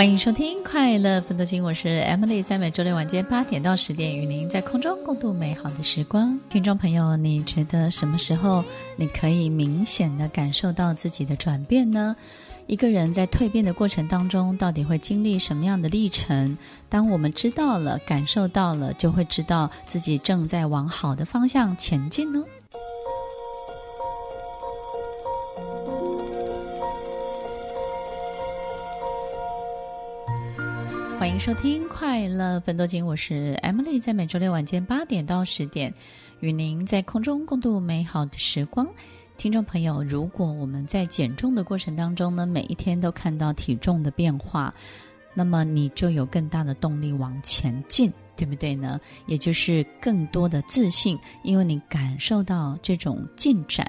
欢迎收听《快乐分多金》，我是 Emily，在每周六晚间八点到十点，与您在空中共度美好的时光。听众朋友，你觉得什么时候你可以明显的感受到自己的转变呢？一个人在蜕变的过程当中，到底会经历什么样的历程？当我们知道了、感受到了，就会知道自己正在往好的方向前进呢？欢迎收听《快乐分多金》，我是 Emily，在每周六晚间八点到十点，与您在空中共度美好的时光。听众朋友，如果我们在减重的过程当中呢，每一天都看到体重的变化，那么你就有更大的动力往前进，对不对呢？也就是更多的自信，因为你感受到这种进展。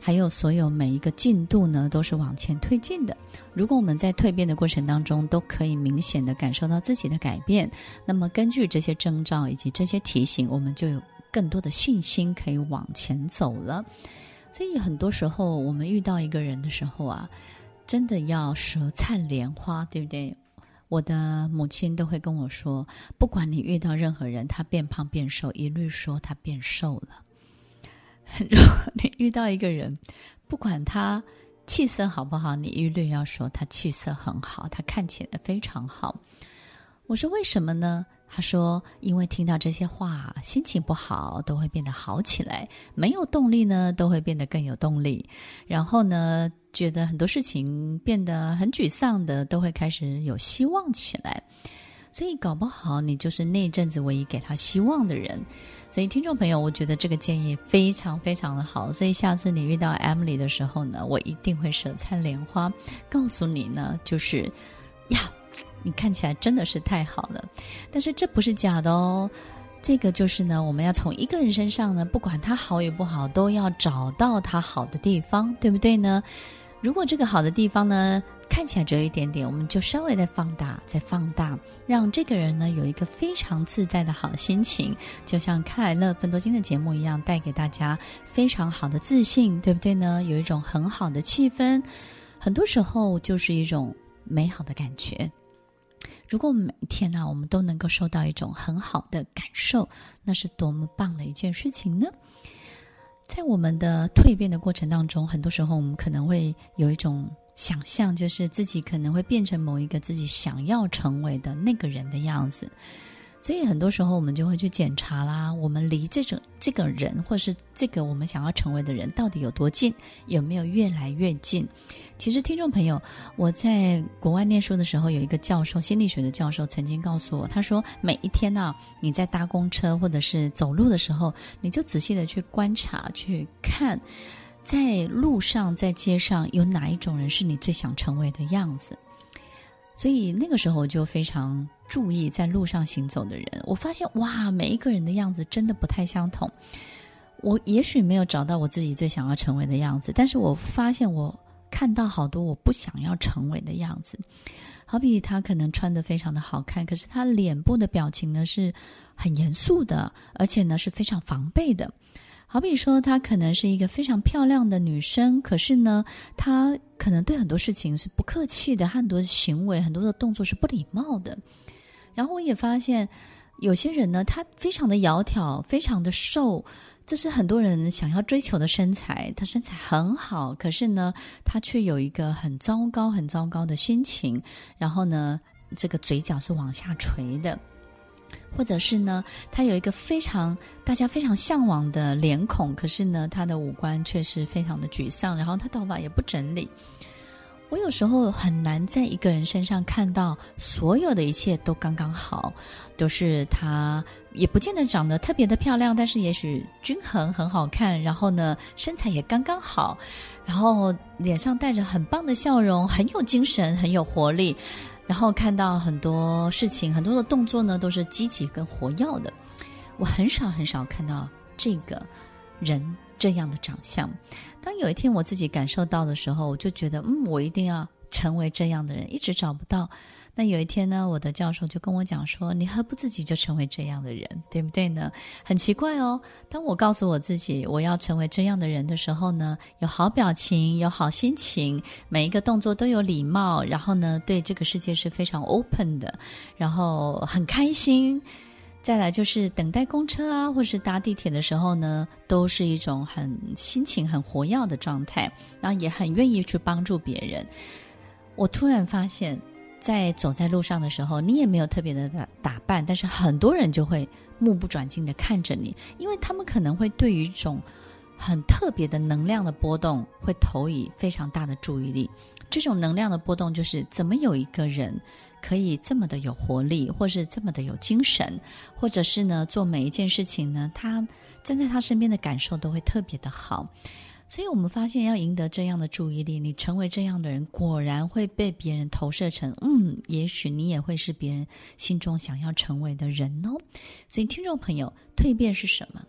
还有所有每一个进度呢，都是往前推进的。如果我们在蜕变的过程当中，都可以明显的感受到自己的改变，那么根据这些征兆以及这些提醒，我们就有更多的信心可以往前走了。所以很多时候，我们遇到一个人的时候啊，真的要舌灿莲花，对不对？我的母亲都会跟我说，不管你遇到任何人，他变胖变瘦，一律说他变瘦了。如果你遇到一个人，不管他气色好不好，你一律要说他气色很好，他看起来非常好。我说为什么呢？他说因为听到这些话，心情不好都会变得好起来，没有动力呢都会变得更有动力，然后呢觉得很多事情变得很沮丧的都会开始有希望起来。所以搞不好你就是那阵子唯一给他希望的人。所以，听众朋友，我觉得这个建议非常非常的好。所以，下次你遇到 Emily 的时候呢，我一定会舌灿莲花，告诉你呢，就是呀，你看起来真的是太好了。但是这不是假的哦，这个就是呢，我们要从一个人身上呢，不管他好与不好，都要找到他好的地方，对不对呢？如果这个好的地方呢，看起来只有一点点，我们就稍微再放大，再放大，让这个人呢有一个非常自在的好心情，就像快乐分多金的节目一样，带给大家非常好的自信，对不对呢？有一种很好的气氛，很多时候就是一种美好的感觉。如果每天呢，我们都能够受到一种很好的感受，那是多么棒的一件事情呢？在我们的蜕变的过程当中，很多时候我们可能会有一种。想象就是自己可能会变成某一个自己想要成为的那个人的样子，所以很多时候我们就会去检查啦，我们离这种这个人或者是这个我们想要成为的人到底有多近，有没有越来越近？其实听众朋友，我在国外念书的时候，有一个教授，心理学的教授曾经告诉我，他说每一天呢，你在搭公车或者是走路的时候，你就仔细的去观察，去看。在路上，在街上，有哪一种人是你最想成为的样子？所以那个时候就非常注意在路上行走的人。我发现，哇，每一个人的样子真的不太相同。我也许没有找到我自己最想要成为的样子，但是我发现我看到好多我不想要成为的样子。好比他可能穿得非常的好看，可是他脸部的表情呢是很严肃的，而且呢是非常防备的。好比说，她可能是一个非常漂亮的女生，可是呢，她可能对很多事情是不客气的，很多行为、很多的动作是不礼貌的。然后我也发现，有些人呢，他非常的窈窕，非常的瘦，这是很多人想要追求的身材。他身材很好，可是呢，他却有一个很糟糕、很糟糕的心情。然后呢，这个嘴角是往下垂的。或者是呢，他有一个非常大家非常向往的脸孔，可是呢，他的五官却是非常的沮丧，然后他头发也不整理。我有时候很难在一个人身上看到所有的一切都刚刚好，都是他也不见得长得特别的漂亮，但是也许均衡很好看，然后呢，身材也刚刚好，然后脸上带着很棒的笑容，很有精神，很有活力，然后看到很多事情，很多的动作呢都是积极跟活跃的。我很少很少看到这个人。这样的长相，当有一天我自己感受到的时候，我就觉得，嗯，我一定要成为这样的人，一直找不到。那有一天呢，我的教授就跟我讲说：“你何不自己就成为这样的人，对不对呢？”很奇怪哦。当我告诉我自己我要成为这样的人的时候呢，有好表情，有好心情，每一个动作都有礼貌，然后呢，对这个世界是非常 open 的，然后很开心。再来就是等待公车啊，或是搭地铁的时候呢，都是一种很心情很活跃的状态，然后也很愿意去帮助别人。我突然发现，在走在路上的时候，你也没有特别的打打扮，但是很多人就会目不转睛的看着你，因为他们可能会对于一种很特别的能量的波动，会投以非常大的注意力。这种能量的波动，就是怎么有一个人。可以这么的有活力，或是这么的有精神，或者是呢，做每一件事情呢，他站在他身边的感受都会特别的好。所以我们发现，要赢得这样的注意力，你成为这样的人，果然会被别人投射成，嗯，也许你也会是别人心中想要成为的人哦。所以，听众朋友，蜕变是什么？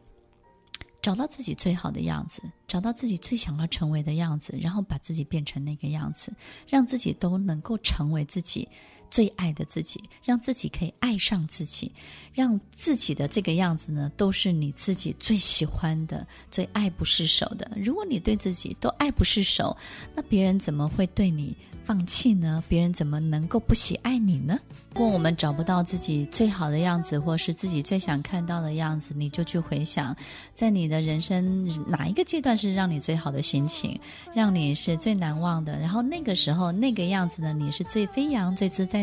找到自己最好的样子，找到自己最想要成为的样子，然后把自己变成那个样子，让自己都能够成为自己。最爱的自己，让自己可以爱上自己，让自己的这个样子呢，都是你自己最喜欢的、最爱不释手的。如果你对自己都爱不释手，那别人怎么会对你放弃呢？别人怎么能够不喜爱你呢？如果我们找不到自己最好的样子，或是自己最想看到的样子，你就去回想，在你的人生哪一个阶段是让你最好的心情，让你是最难忘的，然后那个时候那个样子呢，你是最飞扬、最自在